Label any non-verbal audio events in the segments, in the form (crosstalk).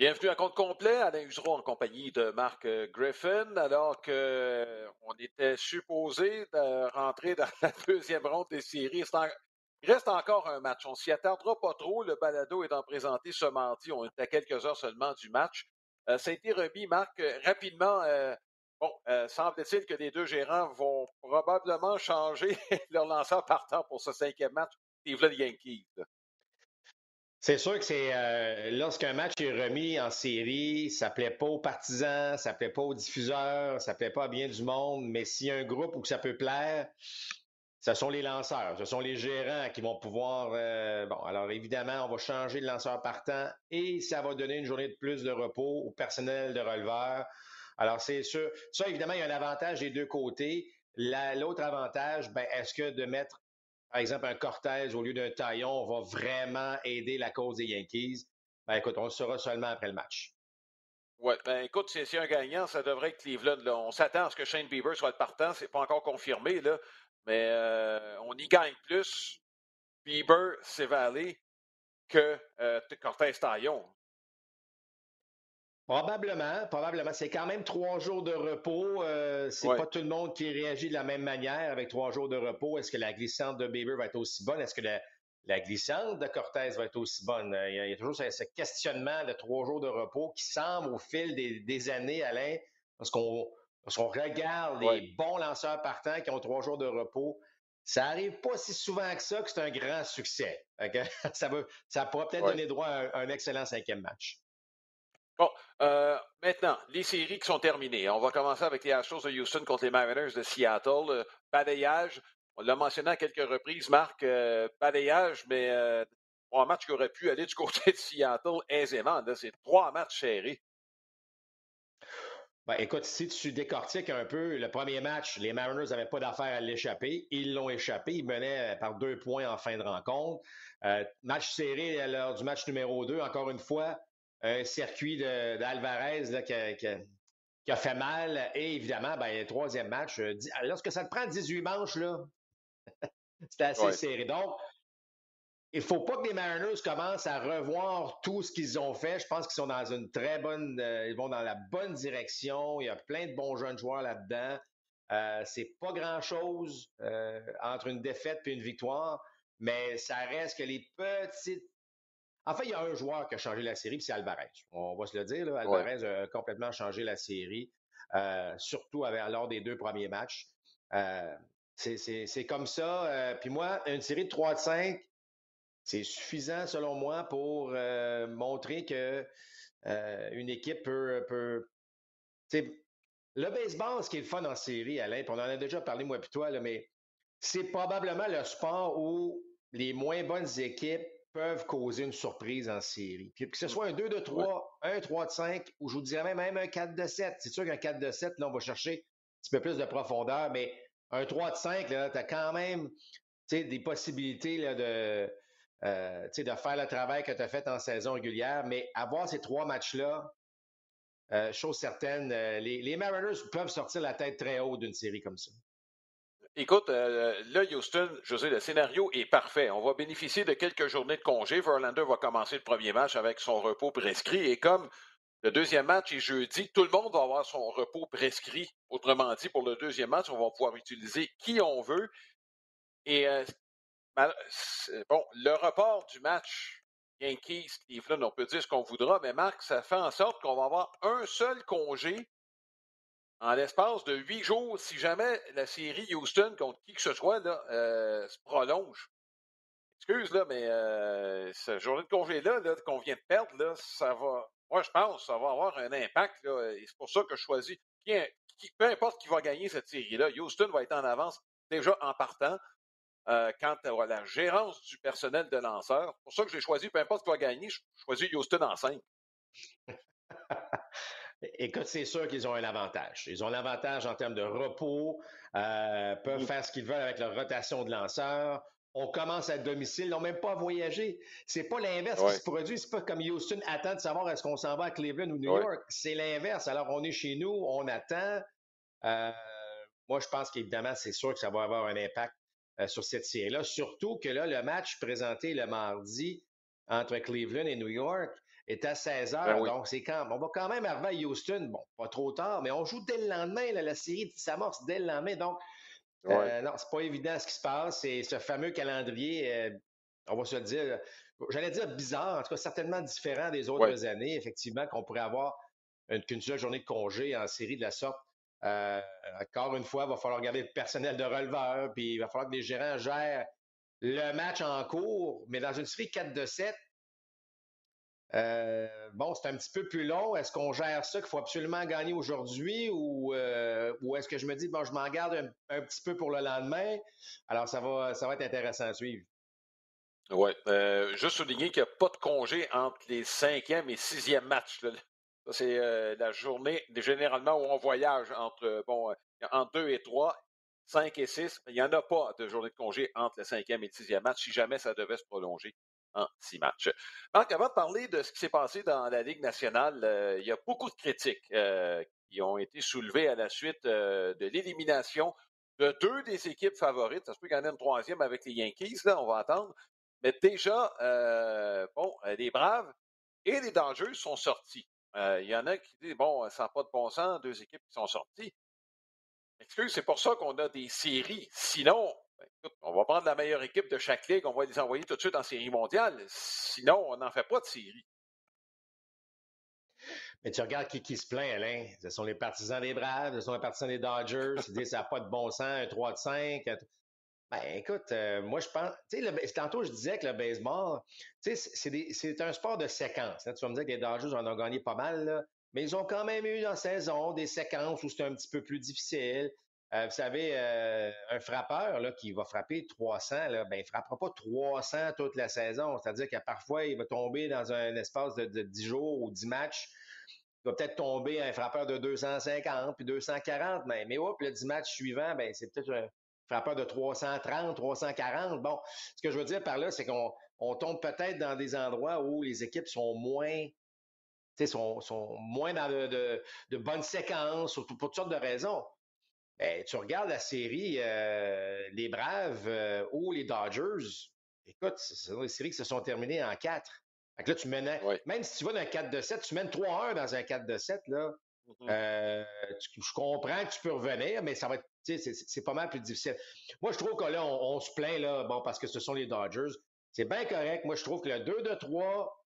Bienvenue à compte complet, Alain Usereau en compagnie de Marc euh, Griffin, alors qu'on euh, était supposé rentrer dans la (laughs) deuxième ronde des séries. Il reste encore un match. On s'y attardera pas trop. Le balado étant présenté ce mardi. On est à quelques heures seulement du match. Euh, ça a été remis, Marc, rapidement. bon, semble-t-il que les deux gérants vont probablement changer (laughs) leur lanceur partant pour ce cinquième match, Cleveland Yankees. C'est sûr que c'est euh, lorsqu'un match est remis en série, ça plaît pas aux partisans, ça plaît pas aux diffuseurs, ça plaît pas à bien du monde, mais s'il y a un groupe où ça peut plaire, ce sont les lanceurs, ce sont les gérants qui vont pouvoir. Euh, bon, alors évidemment, on va changer de lanceur partant et ça va donner une journée de plus de repos au personnel de releveur. Alors c'est sûr, ça évidemment, il y a un avantage des deux côtés. L'autre avantage, ben, est-ce que de mettre par exemple, un Cortez au lieu d'un taillon va vraiment aider la cause des Yankees? Ben, écoute, on le saura seulement après le match. Oui, ben écoute, c'est un gagnant, ça devrait être Cleveland. On s'attend à ce que Shane Bieber soit le partant, c'est pas encore confirmé, mais euh, on y gagne plus. Bieber, c'est Valley que euh, Cortez Taillon. Probablement, probablement. C'est quand même trois jours de repos. Euh, c'est pas tout le monde qui réagit de la même manière avec trois jours de repos. Est-ce que la glissante de Bieber va être aussi bonne? Est-ce que la, glissante de Cortez va être aussi bonne? Euh, il y a, toujours ce, questionnement de trois jours de repos qui semble au fil des, années, Alain, parce qu'on regarde les bons lanceurs partants qui ont trois jours de repos. Ça arrive pas si souvent que ça que c'est un grand succès. (laughs) ça, va, ça pourra peut-être donner droit à un excellent cinquième match. Bon, euh, maintenant, les séries qui sont terminées. On va commencer avec les Astros de Houston contre les Mariners de Seattle. Euh, balayage, on l'a mentionné à quelques reprises, Marc, euh, balayage, mais un match qui aurait pu aller du côté de Seattle aisément. C'est trois matchs serrés. Ben, écoute, si tu décortiques un peu le premier match, les Mariners n'avaient pas d'affaire à l'échapper. Ils l'ont échappé. Ils menaient par deux points en fin de rencontre. match serré lors du match numéro deux, encore une fois un circuit d'Alvarez qui, a fait mal. Et évidemment, ben, le troisième match, euh, lorsque ça te prend 18 manches, là, (laughs) c'était assez serré. Donc, il ne faut pas que les Mariners commencent à revoir tout ce qu'ils ont fait. Je pense qu'ils sont dans une très bonne, euh, ils vont dans la bonne direction. Il y a plein de bons jeunes joueurs là-dedans. Euh, c'est pas grand-chose euh, entre une défaite et une victoire, mais ça reste que les petites en fait, il y a un joueur qui a changé la série, c'est Alvarez. On va se le dire. Alvarez a complètement changé la série, euh, surtout lors des deux premiers matchs. Euh, c'est comme ça. Euh, puis moi, une série de 3 de 5, c'est suffisant selon moi pour montrer que une équipe peut. peut le baseball, ce qui est le fun en série, Alain, on en a déjà parlé moi et toi, mais c'est probablement le sport où les moins bonnes équipes peuvent causer une surprise en série. Puis que ce soit un 2 de 3, un 3 de 5, ou je vous dirais même un 4 de 7. C'est sûr qu'un 4 de 7, là, on va chercher un petit peu plus de profondeur, mais un 3 de 5, tu as quand même des possibilités là, de, euh, de faire le travail que tu as fait en saison régulière, mais avoir ces trois matchs-là, euh, chose certaine, euh, les, les Mariners peuvent sortir la tête très haute d'une série comme ça. Écoute, euh, là, Houston, je le scénario est parfait. On va bénéficier de quelques journées de congé. Verlander va commencer le premier match avec son repos prescrit. Et comme le deuxième match est jeudi, tout le monde va avoir son repos prescrit. Autrement dit, pour le deuxième match, on va pouvoir utiliser qui on veut. Et euh, bon, le report du match Yankees-Cleveland, on peut dire ce qu'on voudra, mais Marc, ça fait en sorte qu'on va avoir un seul congé en l'espace de huit jours, si jamais la série Houston contre qui que ce soit là, euh, se prolonge. Excuse, là, mais euh, ce journée de congé-là -là, qu'on vient de perdre, là, ça va. Moi, je pense que ça va avoir un impact. Là, et c'est pour ça que je choisis. Peu importe qui va gagner cette série-là, Houston va être en avance déjà en partant. Euh, quant à la gérance du personnel de lanceur. C'est pour ça que j'ai choisi, peu importe qui va gagner, je choisis Houston en 5. (laughs) Écoute, c'est sûr qu'ils ont un avantage. Ils ont l'avantage en termes de repos, euh, peuvent faire ce qu'ils veulent avec leur rotation de lanceurs. On commence à domicile, ils n'ont même pas à voyager. C'est pas l'inverse qui se produit. C'est pas comme Houston attend de savoir est-ce qu'on s'en va à Cleveland ou New York. C'est l'inverse. Alors, on est chez nous, on attend. Euh, moi, je pense qu'évidemment, c'est sûr que ça va avoir un impact euh, sur cette série-là. Surtout que là, le match présenté le mardi entre Cleveland et New York, est à 16 heures. Ben donc, c'est quand. On va quand même arriver à Houston. Bon, pas trop tard, mais on joue dès le lendemain. la série s'amorce dès le lendemain. Donc, euh, non, c'est pas évident ce qui se passe. Et ce fameux calendrier, euh, on va se le dire, j'allais dire bizarre, en tout cas certainement différent des autres années, effectivement, qu'on pourrait avoir qu'une seule journée de congé en série de la sorte. Euh, encore une fois, il va falloir garder le personnel de releveur, puis il va falloir que les gérants gèrent le match en cours, mais dans une série 4 de 7, euh, bon, c'est un petit peu plus long. Est-ce qu'on gère ça qu'il faut absolument gagner aujourd'hui ou, euh, est-ce que je me dis, bon, je m'en garde un, petit peu pour le lendemain? Alors, ça va, ça va être intéressant à suivre. Oui. Euh, juste souligner qu'il n'y a pas de congé entre les cinquième et sixième matchs. C'est la journée, généralement, où on voyage entre, bon, entre deux et trois, cinq et six. Il n'y en a pas de journée de congé entre le cinquième et le sixième match si jamais ça devait se prolonger en six matchs. Marc, avant de parler de ce qui s'est passé dans la Ligue nationale, euh, il y a beaucoup de critiques euh, qui ont été soulevées à la suite euh, de l'élimination de deux des équipes favorites. Ça se peut qu'il y en ait une troisième avec les Yankees, là, on va attendre. Mais déjà, bon, les Braves et les Dangers sont sortis. Il y en a qui disent, bon, ça n'a pas de bon sens, deux équipes qui sont sorties. Excuse, c'est pour ça qu'on a des séries. Sinon, ben, on va prendre la meilleure équipe de chaque ligue, on va les envoyer tout de suite en série mondiale. Sinon, on n'en fait pas de série. Mais tu regardes qui, se plaint, Alain. Ce sont les partisans des Braves, ce sont les partisans des Dodgers. Ils disent ça n'a pas de bon sens, un 3 de 5. Ben, écoute, euh, moi, je pense. Tu tantôt, je disais que le baseball, c'est un sport de séquence. Hein. Tu vas me dire que les Dodgers en ont gagné pas mal, mais ils ont quand même eu dans la saison des séquences où c'était un petit peu plus difficile. Euh, vous savez, euh, un frappeur là, qui va frapper 300, là, ben, il ne frappera pas 300 toute la saison. C'est-à-dire que parfois, il va tomber dans un espace de, 10 jours ou 10 matchs. Il va peut-être tomber un frappeur de 250 puis 240 même. Mais hop, le 10 matchs suivant, ben, c'est peut-être un frappeur de 330, 340. Bon, ce que je veux dire par là, c'est qu'on tombe peut-être dans des endroits où les équipes sont moins sont, sont moins dans de bonnes séquences, pour toutes sortes de raisons. Ben, tu regardes la série euh, Les Braves euh, ou les Dodgers, écoute, c'est des séries qui se sont terminées en 4. Fait là, tu menais, même si tu vas dans un 4 de 7, tu mènes 3-1 dans un 4 de 7, là. Mm-hmm. Euh, je comprends que tu peux revenir, mais ça va être, c'est pas mal plus difficile. Moi, je trouve que là, on, se plaint, là, bon, parce que ce sont les Dodgers. C'est bien correct. Moi, je trouve que le 2 de 3,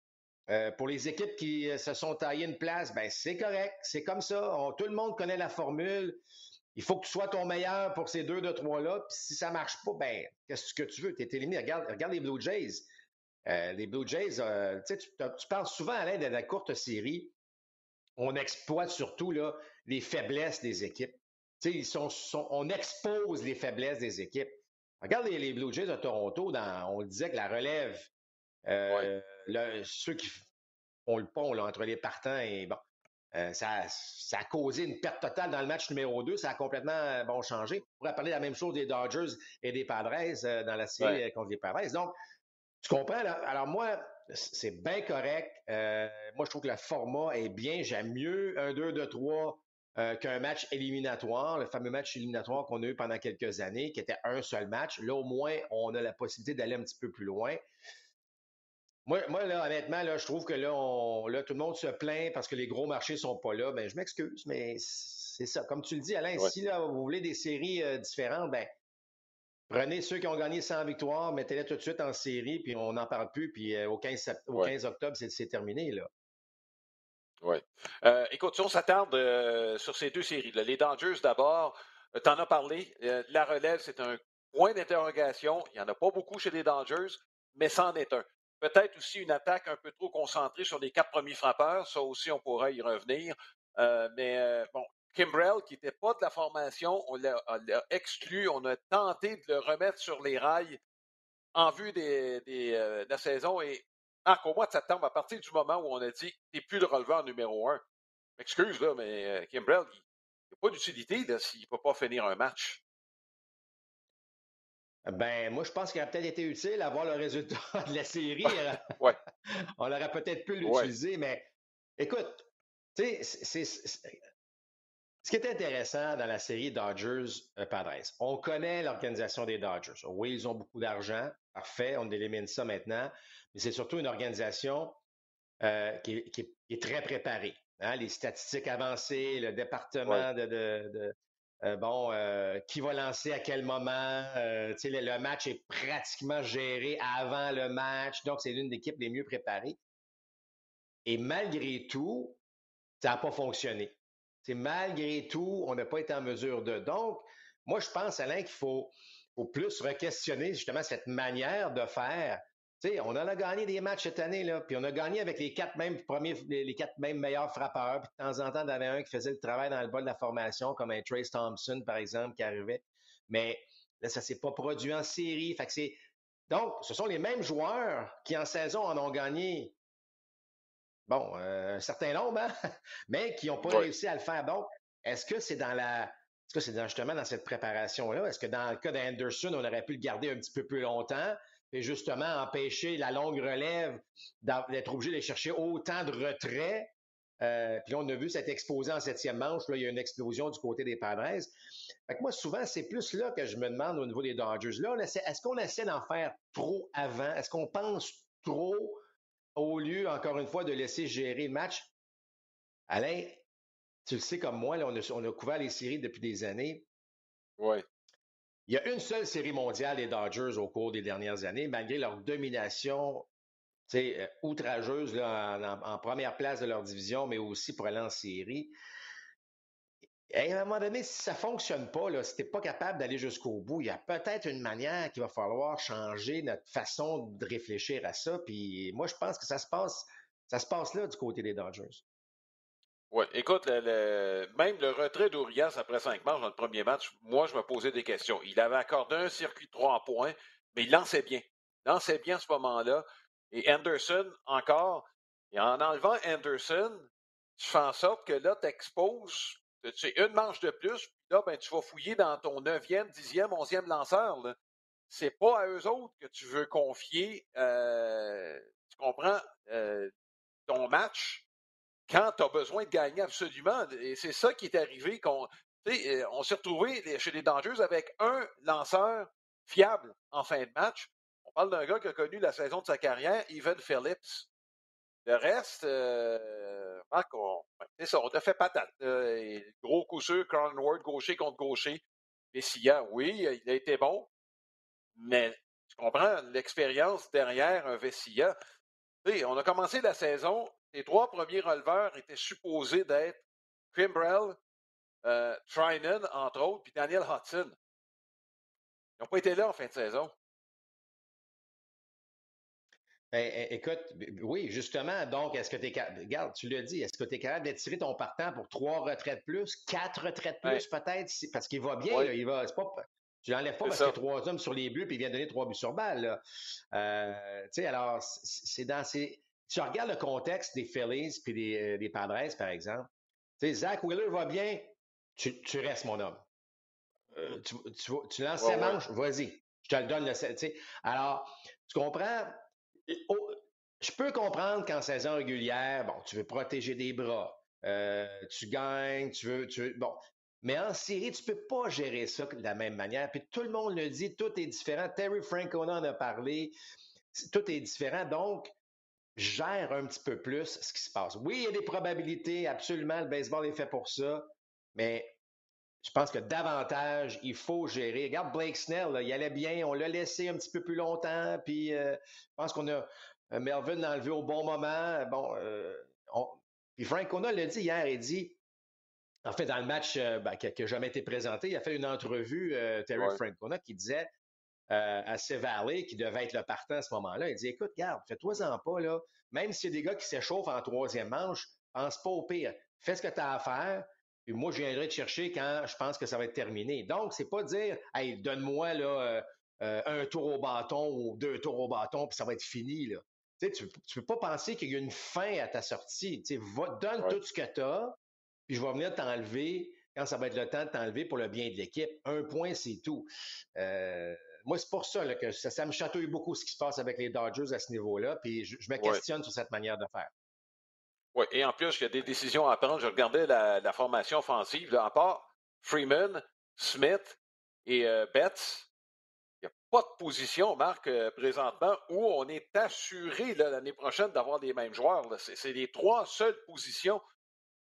pour les équipes qui se sont taillées une place, ben c'est correct, c'est comme ça. tout le monde connaît la formule il faut que tu sois ton meilleur pour ces deux de trois-là. Puis si ça marche pas, ben, qu'est-ce que tu veux? Tu es éliminé. Regarde, regarde les Blue Jays. Euh, les Blue Jays, euh, tu, tu parles souvent à l'aide de la courte série. On exploite surtout là, les faiblesses des équipes. Ils sont, on expose les faiblesses des équipes. Regarde les, Blue Jays de Toronto, dans, on disait que la relève, euh, ceux qui font le pont là, entre les partants et bon, euh, ça, a causé une perte totale dans le match numéro 2. Ça a complètement euh, bon, changé. On pourrait parler de la même chose des Dodgers et des Padres euh, dans la série contre les Padres. Donc, tu comprends? Là? Alors, moi, c'est bien correct. moi, je trouve que le format est bien. J'aime mieux un 2 de 3 qu'un match éliminatoire, le fameux match éliminatoire qu'on a eu pendant quelques années, qui était un seul match. Là, au moins, on a la possibilité d'aller un petit peu plus loin. Moi, moi, là, honnêtement, là, je trouve que là, on, là, tout le monde se plaint parce que les gros marchés sont pas là. Ben, je m'excuse, mais c'est ça. Comme tu le dis, Alain, si là, vous voulez des séries euh, différentes, ben, prenez ceux qui ont gagné 100 victoires, mettez-les tout de suite en série, puis on n'en parle plus, puis euh, au, 15, au 15 octobre, c'est terminé, là. Oui. Euh, écoute, si on s'attarde sur ces deux séries, là, les Dangers d'abord, tu en as parlé, la relève, c'est un point d'interrogation. Il n'y en a pas beaucoup chez les Dangers, mais c'en est un. Peut-être aussi une attaque un peu trop concentrée sur les quatre premiers frappeurs. Ça aussi, on pourrait y revenir. Euh, mais euh, bon, Kimbrell, qui n'était pas de la formation, on l'a exclu. On a tenté de le remettre sur les rails en vue euh, de la saison. Et Marc, au mois de septembre, à partir du moment où on a dit n'es plus le releveur numéro un, excuse, là, mais Kimbrell, il n'a pas d'utilité s'il ne peut pas finir un match. Ben, moi, je pense qu'il aurait peut-être été utile à voir le résultat (laughs) de la série. (laughs) ouais. On aurait peut-être pu l'utiliser, mais écoute, tu sais, ce qui est intéressant dans la série Dodgers-Padres, euh, on connaît l'organisation des Dodgers. Oui, ils ont beaucoup d'argent. Parfait, on élimine ça maintenant. Mais c'est surtout une organisation qui, est, très préparé. Hein, les statistiques avancées, le département de, bon, qui va lancer à quel moment? le, le, match est pratiquement géré avant le match, donc c'est l'une des équipes les mieux préparées. Et malgré tout, ça n'a pas fonctionné. Malgré tout, on n'a pas été en mesure de. Donc, moi, je pense, Alain, qu'il faut, faut plus re-questionner justement cette manière de faire. Sais, on en a gagné des matchs cette année, là, puis on a gagné avec les quatre mêmes premiers, les quatre mêmes meilleurs frappeurs. Puis de temps en temps, il y en avait un qui faisait le travail dans le bas de la formation, comme un Trace Thompson, par exemple, qui arrivait. Mais là, ça s'est pas produit en série. Fait que c'est. Donc, ce sont les mêmes joueurs qui, en saison, en ont gagné bon, euh, un certain nombre, hein, (laughs) mais qui n'ont pas réussi à le faire. Donc, est-ce que c'est dans la. Est-ce que c'est justement dans cette préparation-là? Est-ce que dans le cas d'Anderson, on aurait pu le garder un petit peu plus longtemps? Et justement empêcher la longue relève d'être obligé de chercher autant de retraits? Euh, puis là, on a vu cette exposé en septième manche. Là, il y a une explosion du côté des Padres. Fait que moi, souvent, c'est plus là que je me demande au niveau des Dodgers. Là, est-ce qu'on essaie d'en faire trop avant? Est-ce qu'on pense trop au lieu, encore une fois, de laisser gérer le match? Alain, tu le sais comme moi, on, a, couvert les séries depuis des années. Oui. Il y a une seule série mondiale des Dodgers au cours des dernières années, malgré leur domination euh, outrageuse en, première place de leur division, mais aussi pour en série. Et à un moment donné, si ça ne fonctionne pas, si tu n'es pas capable d'aller jusqu'au bout, il y a peut-être une manière qu'il va falloir changer notre façon de réfléchir à ça. Puis moi, je pense que ça se passe, ça se passe là du côté des Dodgers. Oui, écoute, même le retrait d'Urias après cinq matchs dans le premier match, moi, je me posais des questions. Il avait accordé un circuit de trois points, mais il lançait bien. Il lançait bien à ce moment-là. Et Anderson, encore, et en enlevant Anderson, tu fais en sorte que là, tu exposes c'est une manche de plus, puis là, ben, tu vas fouiller dans ton neuvième, dixième, onzième lanceur. C'est pas à eux autres que tu veux confier, euh, tu comprends, euh, ton match quand tu as besoin de gagner absolument. Et c'est ça qui est arrivé. euh, on s'est retrouvé chez les Dangers avec un lanceur fiable en fin de match. On parle d'un gars qui a connu la saison de sa carrière, Evan Phillips. Le reste, euh, on, c'est ça, a fait patate. gros coup sûr, Ward, gaucher contre gaucher. Messia, oui, il a été bon, mais tu comprends l'expérience derrière un Vessia. on a commencé la saison, les trois premiers releveurs étaient supposés d'être Kimbrell, euh, Trinan, entre autres, puis Daniel Hudson. Ils n'ont pas été là en fin de saison. Ben, écoute, oui, justement, donc, est-ce que tu es capable, regarde, tu l'as dit, est-ce que tu es capable d'étirer ton partant pour trois retraites plus, quatre retraites plus peut-être, parce qu'il va bien, il va, c'est pas, tu l'enlèves pas parce qu'il y a trois hommes sur les bleus puis il vient donner trois buts sur balle, euh, tu sais, alors, c'est dans ces, tu regardes le contexte des Phillies puis des, euh, des Padres, par exemple, tu sais, Zach Wheeler va bien, tu, tu restes mon homme. Euh, tu, tu, tu, lances ses manches, vas-y, je te le donne, le, tu sais. Alors, tu comprends, je peux comprendre qu'en saison régulière, bon, tu veux protéger des bras, euh, tu gagnes, tu veux, tu bon. Mais en série, tu peux pas gérer ça de la même manière. Puis tout le monde le dit, tout est différent. Terry Francona en a parlé. Tout est différent. Donc, gère un petit peu plus ce qui se passe. Oui, il y a des probabilités, absolument, le baseball est fait pour ça, mais je pense que davantage, il faut gérer. Regarde Blake Snell, il allait bien, on l'a laissé un petit peu plus longtemps, puis euh, je pense qu'on a euh, Melvin l'a enlevé au bon moment. Bon, euh, puis Frank Kona l'a dit hier, il dit, en fait, dans le match ben, qui n'a jamais été présenté, il a fait une entrevue, Terry ouais. Francona, qui disait à Valley, qui devait être le partant à ce moment-là, il dit, écoute, garde, fais-toi-en pas, là, même s'il y a des gars qui s'échauffent en troisième manche, pense pas au pire. Fais ce que tu as à faire, et moi, je viendrai te chercher quand je pense que ça va être terminé. Donc, c'est pas dire, hey, donne-moi là euh, euh, un tour au bâton ou deux tours au bâton, puis ça va être fini. Là. Tu ne peux pas penser qu'il y a une fin à ta sortie. Tu va, donne tout ce que tu as, puis je vais venir t'enlever quand ça va être le temps de t'enlever pour le bien de l'équipe. Un point, c'est tout. Euh, moi, c'est pour ça là, que ça, me chatouille beaucoup ce qui se passe avec les Dodgers à ce niveau-là, puis je, me questionne sur cette manière de faire. Oui, et en plus, il y a des décisions à prendre. Je regardais la, formation offensive, à part Freeman, Smith et euh, Betts, Il n'y a pas de position, Marc, euh, présentement, où on est assuré l'année prochaine d'avoir les mêmes joueurs. C'est les trois seules positions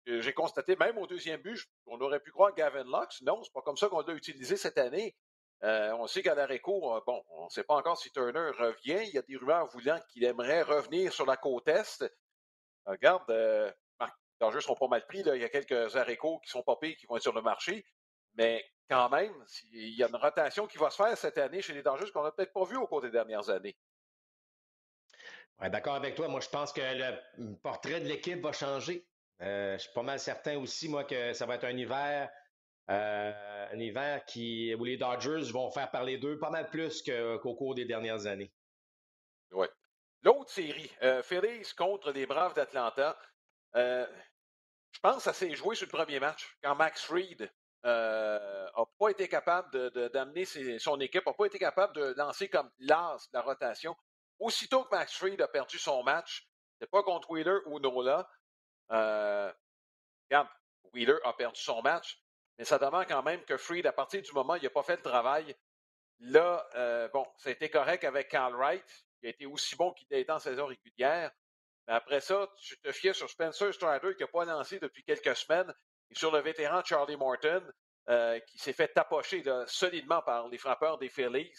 que j'ai constatées, même au deuxième but. On aurait pu croire Gavin Lux. Non, c'est pas comme ça qu'on l'a utilisé cette année. Euh, on sait qu'à l'arrêt court, bon, on ne sait pas encore si Turner revient. Il y a des rumeurs voulant qu'il aimerait revenir sur la côte Est. Regarde, euh, les enjeux sont pas mal pris. Il y a quelques arrêts qui sont popés, qui vont être sur le marché. Mais quand même, il y a une rotation qui va se faire cette année chez les Dangers qu'on n'a peut-être pas vu au cours des dernières années. D'accord avec toi. Moi, je pense que le portrait de l'équipe va changer. Euh, je suis pas mal certain aussi, moi, que ça va être un hiver, euh, un hiver qui, où les Dodgers vont faire parler d'eux pas mal plus qu'au cours des dernières années. Oui. L'autre série, euh, Phillies contre les Braves d'Atlanta. Euh, je pense que ça s'est joué sur le premier match, quand Max Fried n'a euh, pas été capable d'amener son équipe, n'a pas été capable de lancer comme l'as de la rotation. Aussitôt que Max Fried a perdu son match, c'est pas contre Wheeler ou Nola. Regarde, Wheeler a perdu son match, mais ça demande quand même que Fried, à partir du moment où il n'a pas fait le travail, là, euh, bon, ça a été correct avec Carl Wright, qui a été aussi bon qu'il était en saison régulière. Mais après ça, tu te fiais sur Spencer Strider qui n'a pas lancé depuis quelques semaines et sur le vétéran Charlie Morton euh, qui s'est fait tapocher solidement par les frappeurs des Phillies.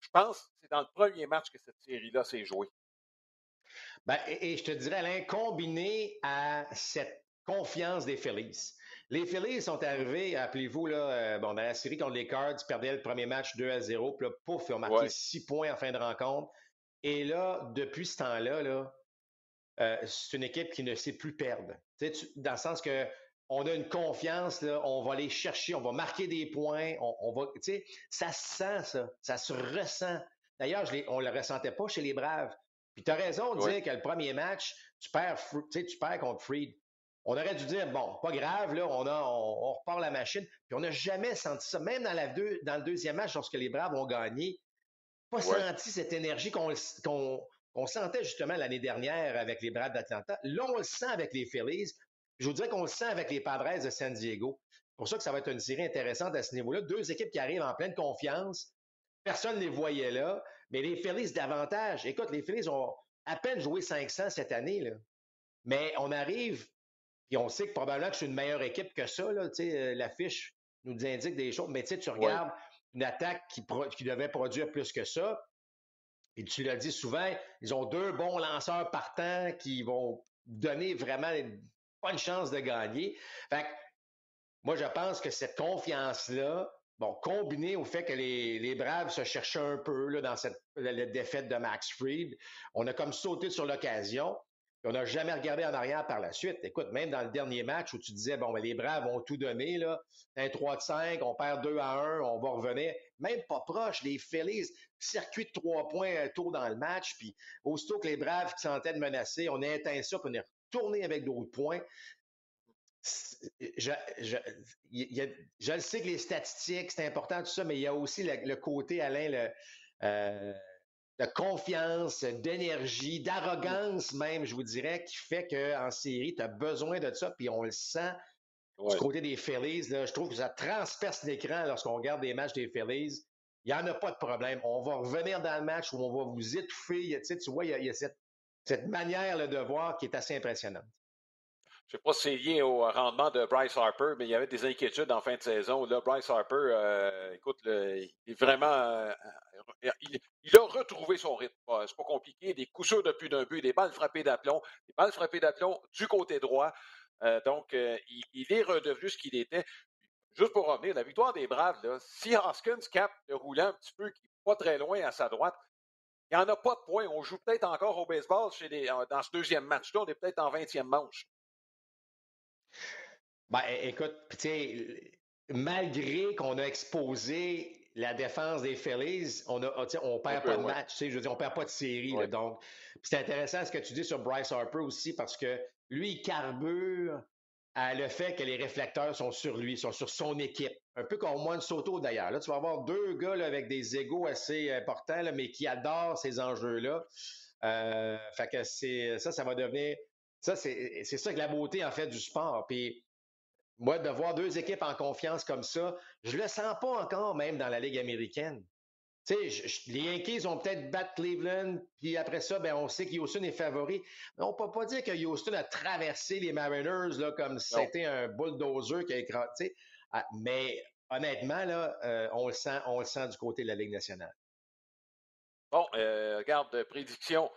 Je pense que c'est dans le premier match que cette série-là s'est jouée. Ben, et, je te dirais, Alain, combiné à cette confiance des Phillies. Les Phillies sont arrivés, appelez-vous, là, euh, bon, dans la série contre les Cards, ils perdaient le premier match 2 à 0, puis là, pouf, ils ont marqué 6 points en fin de rencontre. Et là, depuis ce temps-là, là, euh, c'est une équipe qui ne sait plus perdre. dans le sens que on a une confiance, là, on va aller chercher, on va marquer des points, on, va, ça se sent, ça, ça se ressent. D'ailleurs, on ne le ressentait pas chez les Braves. Puis tu as raison de dire que le premier match, tu perds, tu perds contre Freed. On aurait dû dire, bon, pas grave, là, on, a, on, repart la machine. Puis on n'a jamais senti ça. Même dans, la deux, dans le deuxième match, lorsque les Braves ont gagné, pas senti cette énergie qu'on on sentait justement l'année dernière avec les Braves d'Atlanta. Là, on le sent avec les Phillies. Je vous dirais qu'on le sent avec les Padres de San Diego. C'est pour ça que ça va être une série intéressante à ce niveau-là. Deux équipes qui arrivent en pleine confiance. Personne ne les voyait là. Mais les Phillies davantage. Écoute, les Phillies ont à peine joué 500 cette année. Là. Mais on arrive, et on sait que probablement que c'est une meilleure équipe que ça. Là, euh, l'affiche nous indique des choses. Mais tu regardes une attaque qui, qui devait produire plus que ça. Et tu l'as dit souvent, ils ont deux bons lanceurs partants qui vont donner vraiment pas une chance de gagner. Fait moi, je pense que cette confiance-là, bon, combinée au fait que les, les Braves se cherchaient un peu là, dans cette la, défaite de Max Fried, on a comme sauté sur l'occasion. On n'a jamais regardé en arrière par la suite. Écoute, même dans le dernier match où tu disais, bon, les Braves ont tout donné, là, un 3 de 5, on perd 2 à 1, on va revenir. Même pas proche, les Phillies, circuit de 3 points tôt dans le match, puis aussitôt que les Braves qui sentaient de menacer, on a éteint ça, puis on est retourné avec d'autres points. Je, le sais que les statistiques, c'est important, tout ça, mais il y a aussi le, côté, Alain, le, euh, de confiance, d'énergie, d'arrogance même, je vous dirais, qui fait qu'en série, tu as besoin de ça, puis on le sent du côté des Phillies. Là, je trouve que ça transperce l'écran lorsqu'on regarde des matchs des Phillies. Il n'y en a pas de problème. On va revenir dans le match où on va vous étouffer. Tu, vois, il y a, cette, cette, manière de voir qui est assez impressionnante. Je ne sais pas si c'est lié au rendement de Bryce Harper, mais il y avait des inquiétudes en fin de saison. Là, Bryce Harper, euh, écoute, il est vraiment. Euh, il, a retrouvé son rythme. C'est pas compliqué. Des coups sûrs depuis d'un but, des balles frappées d'aplomb, des balles frappées d'aplomb du côté droit. Euh, donc, il, est redevenu ce qu'il était. Juste pour revenir, la victoire des Braves, là, si Hoskins capte le roulant un petit peu, qui n'est pas très loin à sa droite, il n'y en a pas de points. On joue peut-être encore au baseball chez dans ce deuxième match-là. On est peut-être en 20e manche. Ben, écoute, malgré qu'on a exposé la défense des Phillies, on a, on perd pas de match, je veux dire, on perd pas de série. donc, c'est intéressant ce que tu dis sur Bryce Harper aussi parce que lui, il carbure à le fait que les réflecteurs sont sur lui, sont sur son équipe. Un peu comme Juan Soto d'ailleurs. Là, tu vas avoir deux gars avec des égaux assez importants, mais qui adorent ces enjeux-là. Euh, fait que c'est ça, ça va devenir. Ça, c'est ça que la beauté en fait du sport. Puis moi, de voir deux équipes en confiance comme ça, je le sens pas encore même dans la Ligue américaine. les Yankees ont peut-être battu Cleveland, puis après ça, ben, on sait que Houston est favori. Mais on ne peut pas dire que Houston a traversé les Mariners là, comme si c'était un bulldozer qui a écrasé. Ah, mais honnêtement, là, euh, on, le sent, on le sent du côté de la Ligue nationale. Bon, euh, regarde, prédiction.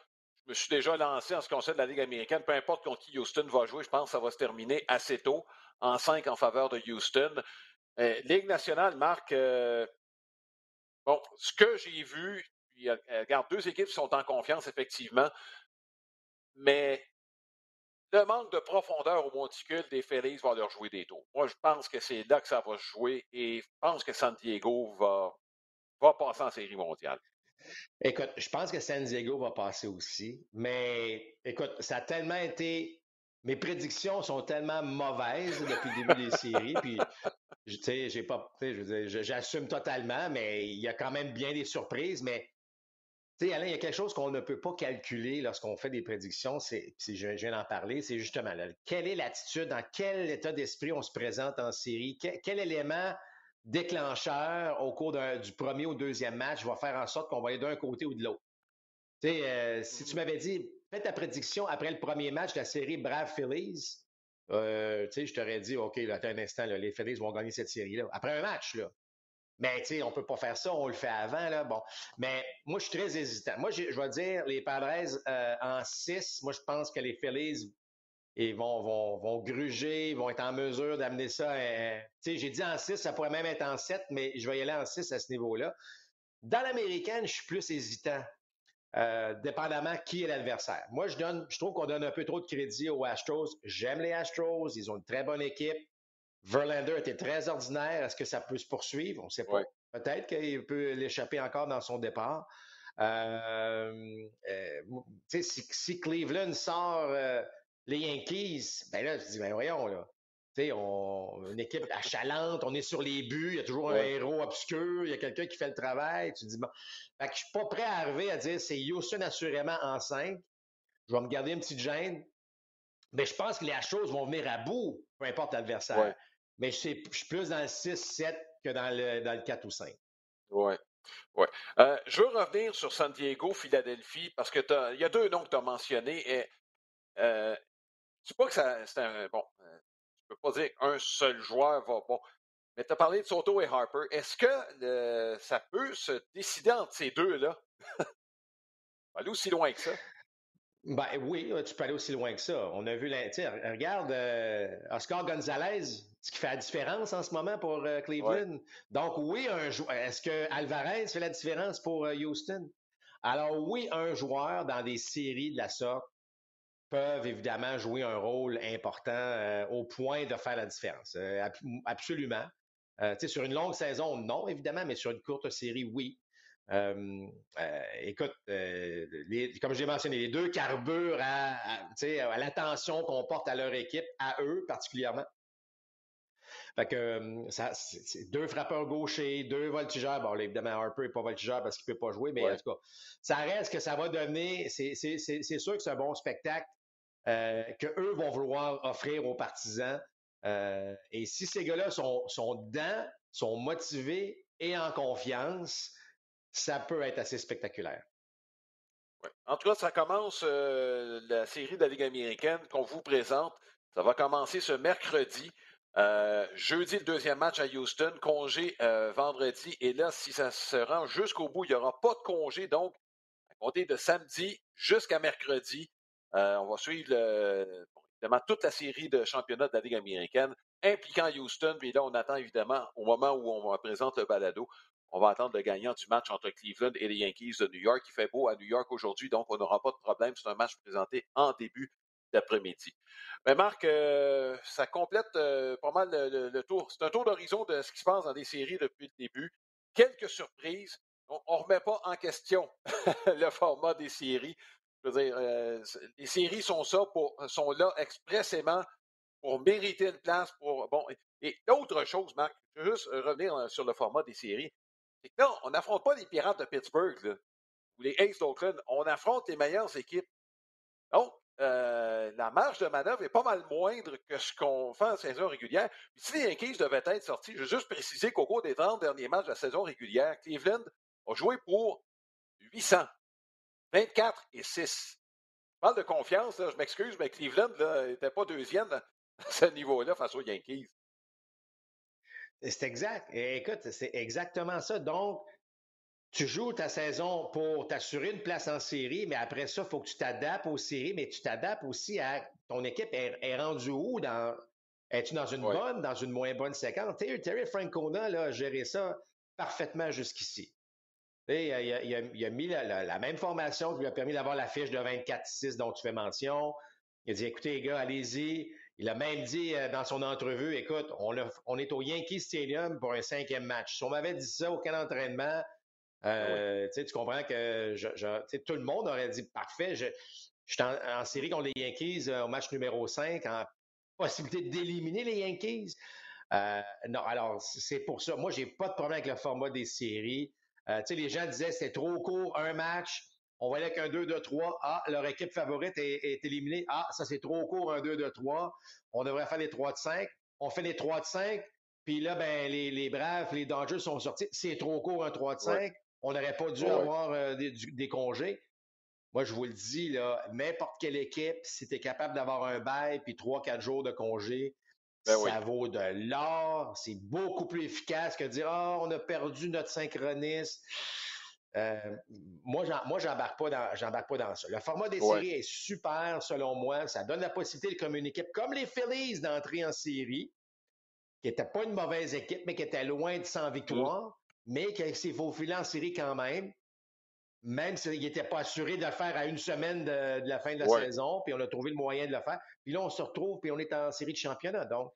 Je me suis déjà lancé en ce qui concerne la Ligue américaine. Peu importe contre qui Houston va jouer, je pense que ça va se terminer assez tôt, en 5 en faveur de Houston. Euh, Ligue nationale, Marc, Bon, ce que j'ai vu, puis, euh, regarde, deux équipes sont en confiance, effectivement, mais le manque de profondeur au monticule des Phillies va leur jouer des tours. Moi, je pense que c'est là que ça va se jouer et je pense que San Diego va, va passer en série mondiale. Écoute, je pense que San Diego va passer aussi, mais écoute, ça a tellement été. Mes prédictions sont tellement mauvaises depuis le début des (laughs) séries, puis j'ai pas, j'assume totalement, mais il y a quand même bien des surprises. Mais, tu sais, Alain, il y a quelque chose qu'on ne peut pas calculer lorsqu'on fait des prédictions. C'est, je, viens d'en parler, c'est justement quelle est l'attitude, dans quel état d'esprit on se présente en série, quel, élément déclencheur au cours du premier ou deuxième match va faire en sorte qu'on va aller d'un côté ou de l'autre? Tu sais, euh, si tu m'avais dit, fais ta prédiction après le premier match de la série Brave Phillies, euh, je t'aurais dit, OK, attends un instant, les Phillies vont gagner cette série-là. Après un match, là. Mais tu sais, on peut pas faire ça, on le fait avant, là. Bon. Mais moi, je suis très hésitant. Moi, je vais dire les Padres euh, en 6. Moi, je pense que les Phillies ils vont, vont, vont gruger, vont être en mesure d'amener ça. Euh, tu sais, j'ai dit en 6, ça pourrait même être en 7, mais je vais y aller en 6 à ce niveau-là. Dans l'américaine, je suis plus hésitant. Euh, dépendamment qui est l'adversaire. Moi, je donne, je trouve qu'on donne un peu trop de crédit aux Astros. J'aime les Astros, ils ont une très bonne équipe. Verlander était très ordinaire. Est-ce que ça peut se poursuivre? On ne sait pas. Peut-être qu'il peut l'échapper encore dans son départ. Euh, euh, si, si, Cleveland sort les Yankees, ben là, je dis, ben voyons, là. Sais, on, une équipe achalante, on est sur les buts, il y a toujours un héros obscur, il y a quelqu'un qui fait le travail. Tu dis, bon. Fait que je suis pas prêt à arriver à dire c'est Houston assurément en 5. Je vais me garder une petite gêne. Mais je pense que les choses vont venir à bout, peu importe l'adversaire. Mais je, suis plus dans le 6-7 que dans le, dans le 4 ou 5. Oui. Ouais. Euh, je veux revenir sur San Diego, Philadelphie, parce que il y a deux noms que tu as mentionnés. Et, euh, sais pas que c'est un. Bon, euh, peux pas dire qu'un seul joueur va. Bon, mais tu as parlé de Soto et Harper. Est-ce que ça peut se décider entre ces deux-là? (laughs) aller aussi loin que ça. Ben oui, tu peux aller aussi loin que ça. On a vu, la, regarde euh, Oscar Gonzalez, ce qui fait la différence en ce moment pour euh, Cleveland. Donc oui, un joueur. Est-ce que Alvarez fait la différence pour Houston? Alors oui, un joueur dans des séries de la sorte peuvent évidemment jouer un rôle important euh, au point de faire la différence. Euh, absolument. Euh, sur une longue saison, non, évidemment, mais sur une courte série, oui. écoute, comme j'ai mentionné, les deux carburent à, à l'attention qu'on porte à leur équipe, à eux particulièrement. Fait que ça, c'est deux frappeurs gauchers, deux voltigeurs. Bon, évidemment, Harper n'est pas voltigeur parce qu'il ne peut pas jouer, mais en tout cas, ça reste que ça va donner. C'est sûr que c'est un bon spectacle euh, qu'eux vont vouloir offrir aux partisans. Euh, et si ces gars-là sont, sont dedans, sont motivés et en confiance, ça peut être assez spectaculaire. En tout cas, ça commence euh, la série de la Ligue américaine qu'on vous présente. Ça va commencer ce mercredi. jeudi, le deuxième match à Houston. Congé vendredi. Et là, si ça se rend jusqu'au bout, il n'y aura pas de congé. Donc, à compter de samedi jusqu'à mercredi, euh, on va suivre évidemment toute la série de championnats de la Ligue américaine impliquant Houston. Puis là, on attend évidemment, au moment où on présente le balado, on va attendre le gagnant du match entre Cleveland et les Yankees de New York. Il fait beau à New York aujourd'hui, donc on n'aura pas de problème. C'est un match présenté en début d'après-midi. Mais Marc, euh, ça complète euh, pas mal le, tour. C'est un tour d'horizon de ce qui se passe dans les séries depuis le début. Quelques surprises. On ne remet pas en question (laughs) le format des séries. Je veux dire, euh, les séries sont ça pour, sont là expressément pour mériter une place. Pour, bon, et, l'autre chose, Marc, je veux juste revenir euh, sur le format des séries. C'est que là, on n'affronte pas les Pirates de Pittsburgh ou les Aces d'Oakland. On affronte les meilleures équipes. Donc, euh, la marge de manœuvre est pas mal moindre que ce qu'on fait en saison régulière. si les Yankees devaient être sortis, je veux juste préciser qu'au cours des 30 derniers matchs de la saison régulière, Cleveland a joué pour 800. 24 et 6. Je parle de confiance, je m'excuse, mais Cleveland n'était pas deuxième à (laughs) ce niveau-là face aux Yankees. C'est exact. écoute, c'est exactement ça. Donc, tu joues ta saison pour t'assurer une place en série, mais après ça, il faut que tu t'adaptes aux séries, mais tu t'adaptes aussi à ton équipe est, rendue où dans. Es-tu dans une bonne, dans une moins bonne séquence? Terry, Francona là, a géré ça parfaitement jusqu'ici. Il a, il, a, mis la, même formation qui lui a permis d'avoir la fiche de 24-6 dont tu fais mention. Il a dit écoutez, les gars, allez-y. Il a même dit euh, dans son entrevue écoute, on, on, est au Yankee Stadium pour un cinquième match. Si on m'avait dit ça au camp d'entraînement, euh, tu comprends que je, tout le monde aurait dit parfait, je, suis en, série contre les Yankees euh, au match numéro 5, en possibilité d'éliminer les Yankees. non, alors c'est pour ça. Moi, j'ai pas de problème avec le format des séries. Euh, les gens disaient c'était trop court, un match. On voyait qu'un 2-2-3. Ah, leur équipe favorite est, éliminée. Ah, ça c'est trop court, un 2-2-3. On devrait faire les 3 de 5. On fait les 3 de 5. Puis là, ben, les, Braves, les Dodgers sont sortis. C'est trop court, un 3 de 5. On n'aurait pas dû avoir euh, des, congés. Moi, je vous le dis, là, n'importe quelle équipe, si tu es capable d'avoir un bail puis 3-4 jours de congé, ben ça vaut de l'or. C'est beaucoup plus efficace que de dire Ah, on a perdu notre synchroniste. Euh, moi, moi, j'embarque pas dans, j'embarque pas dans ça. Le format des séries est super, selon moi. Ça donne la possibilité comme une équipe comme les Phillies d'entrer en série, qui n'était pas une mauvaise équipe, mais qui était loin de 100 victoires, mais qui s'est faufilé en série quand même même s'il n'était pas assuré de le faire à une semaine de, la fin de la saison, puis on a trouvé le moyen de le faire. Puis là, on se retrouve, puis on est en série de championnat. Donc,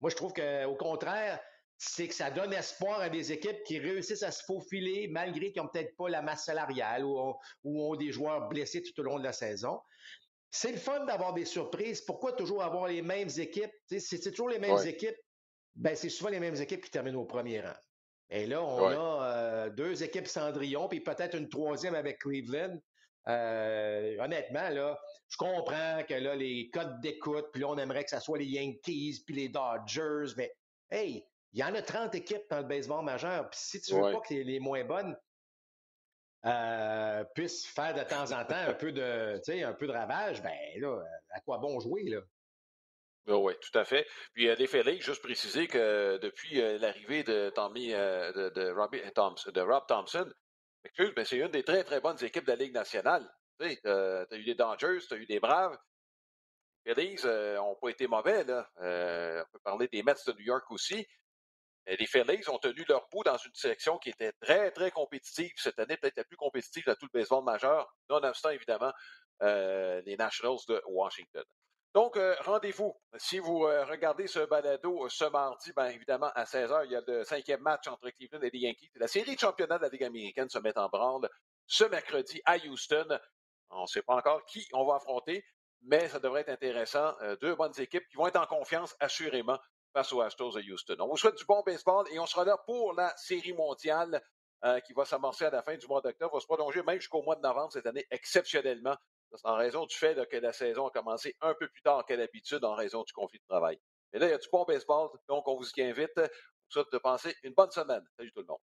moi, je trouve qu'au contraire, c'est que ça donne espoir à des équipes qui réussissent à se faufiler malgré qu'ils n'ont peut-être pas la masse salariale ou, ont des joueurs blessés tout au long de la saison. C'est le fun d'avoir des surprises. Pourquoi toujours avoir les mêmes équipes? Si c'est toujours les mêmes équipes, ben c'est souvent les mêmes équipes qui terminent au premier rang. Et là, on a euh, deux équipes Cendrillon, puis peut-être une troisième avec Cleveland. Euh, honnêtement, là, je comprends que là, les codes d'écoute, puis là, on aimerait que ça soit les Yankees, puis les Dodgers, mais hey, il y en a 30 équipes dans le baseball majeur. Puis si tu veux pas que les, moins bonnes euh, puissent faire de temps en temps un peu de, un peu de ravage, ben là, à quoi bon jouer, là? Oh oui, tout à fait. Puis euh, les Phillies, juste préciser que depuis euh, l'arrivée de euh, de, de, Rob Thompson, ben, c'est une des très, très bonnes équipes de la Ligue nationale. Tu sais, as eu des Dangers, tu as eu des Braves. Les Phillies n'ont pas été mauvais. Là. on peut parler des Mets de New York aussi. Mais les Phillies ont tenu leur bout dans une sélection qui était très, très compétitive. Cette année, peut-être la plus compétitive de tout le baseball majeur, nonobstant évidemment les Nationals de Washington. Donc, euh, rendez-vous. Si vous euh, regardez ce balado euh, ce mardi, bien évidemment, à 16h, il y a le cinquième match entre Cleveland et les Yankees. La série de championnat de la Ligue américaine se met en branle ce mercredi à Houston. On ne sait pas encore qui on va affronter, mais ça devrait être intéressant. deux bonnes équipes qui vont être en confiance, assurément, face aux Astros de Houston. On vous souhaite du bon baseball et on sera là pour la série mondiale qui va s'amorcer à la fin du mois d'octobre, va se prolonger même jusqu'au mois de novembre cette année, exceptionnellement en raison du fait que la saison a commencé un peu plus tard qu'à l'habitude en raison du conflit de travail. Et là, il y a du bon baseball, donc on vous y invite. Pour ça, de passer une bonne semaine. Salut tout le monde.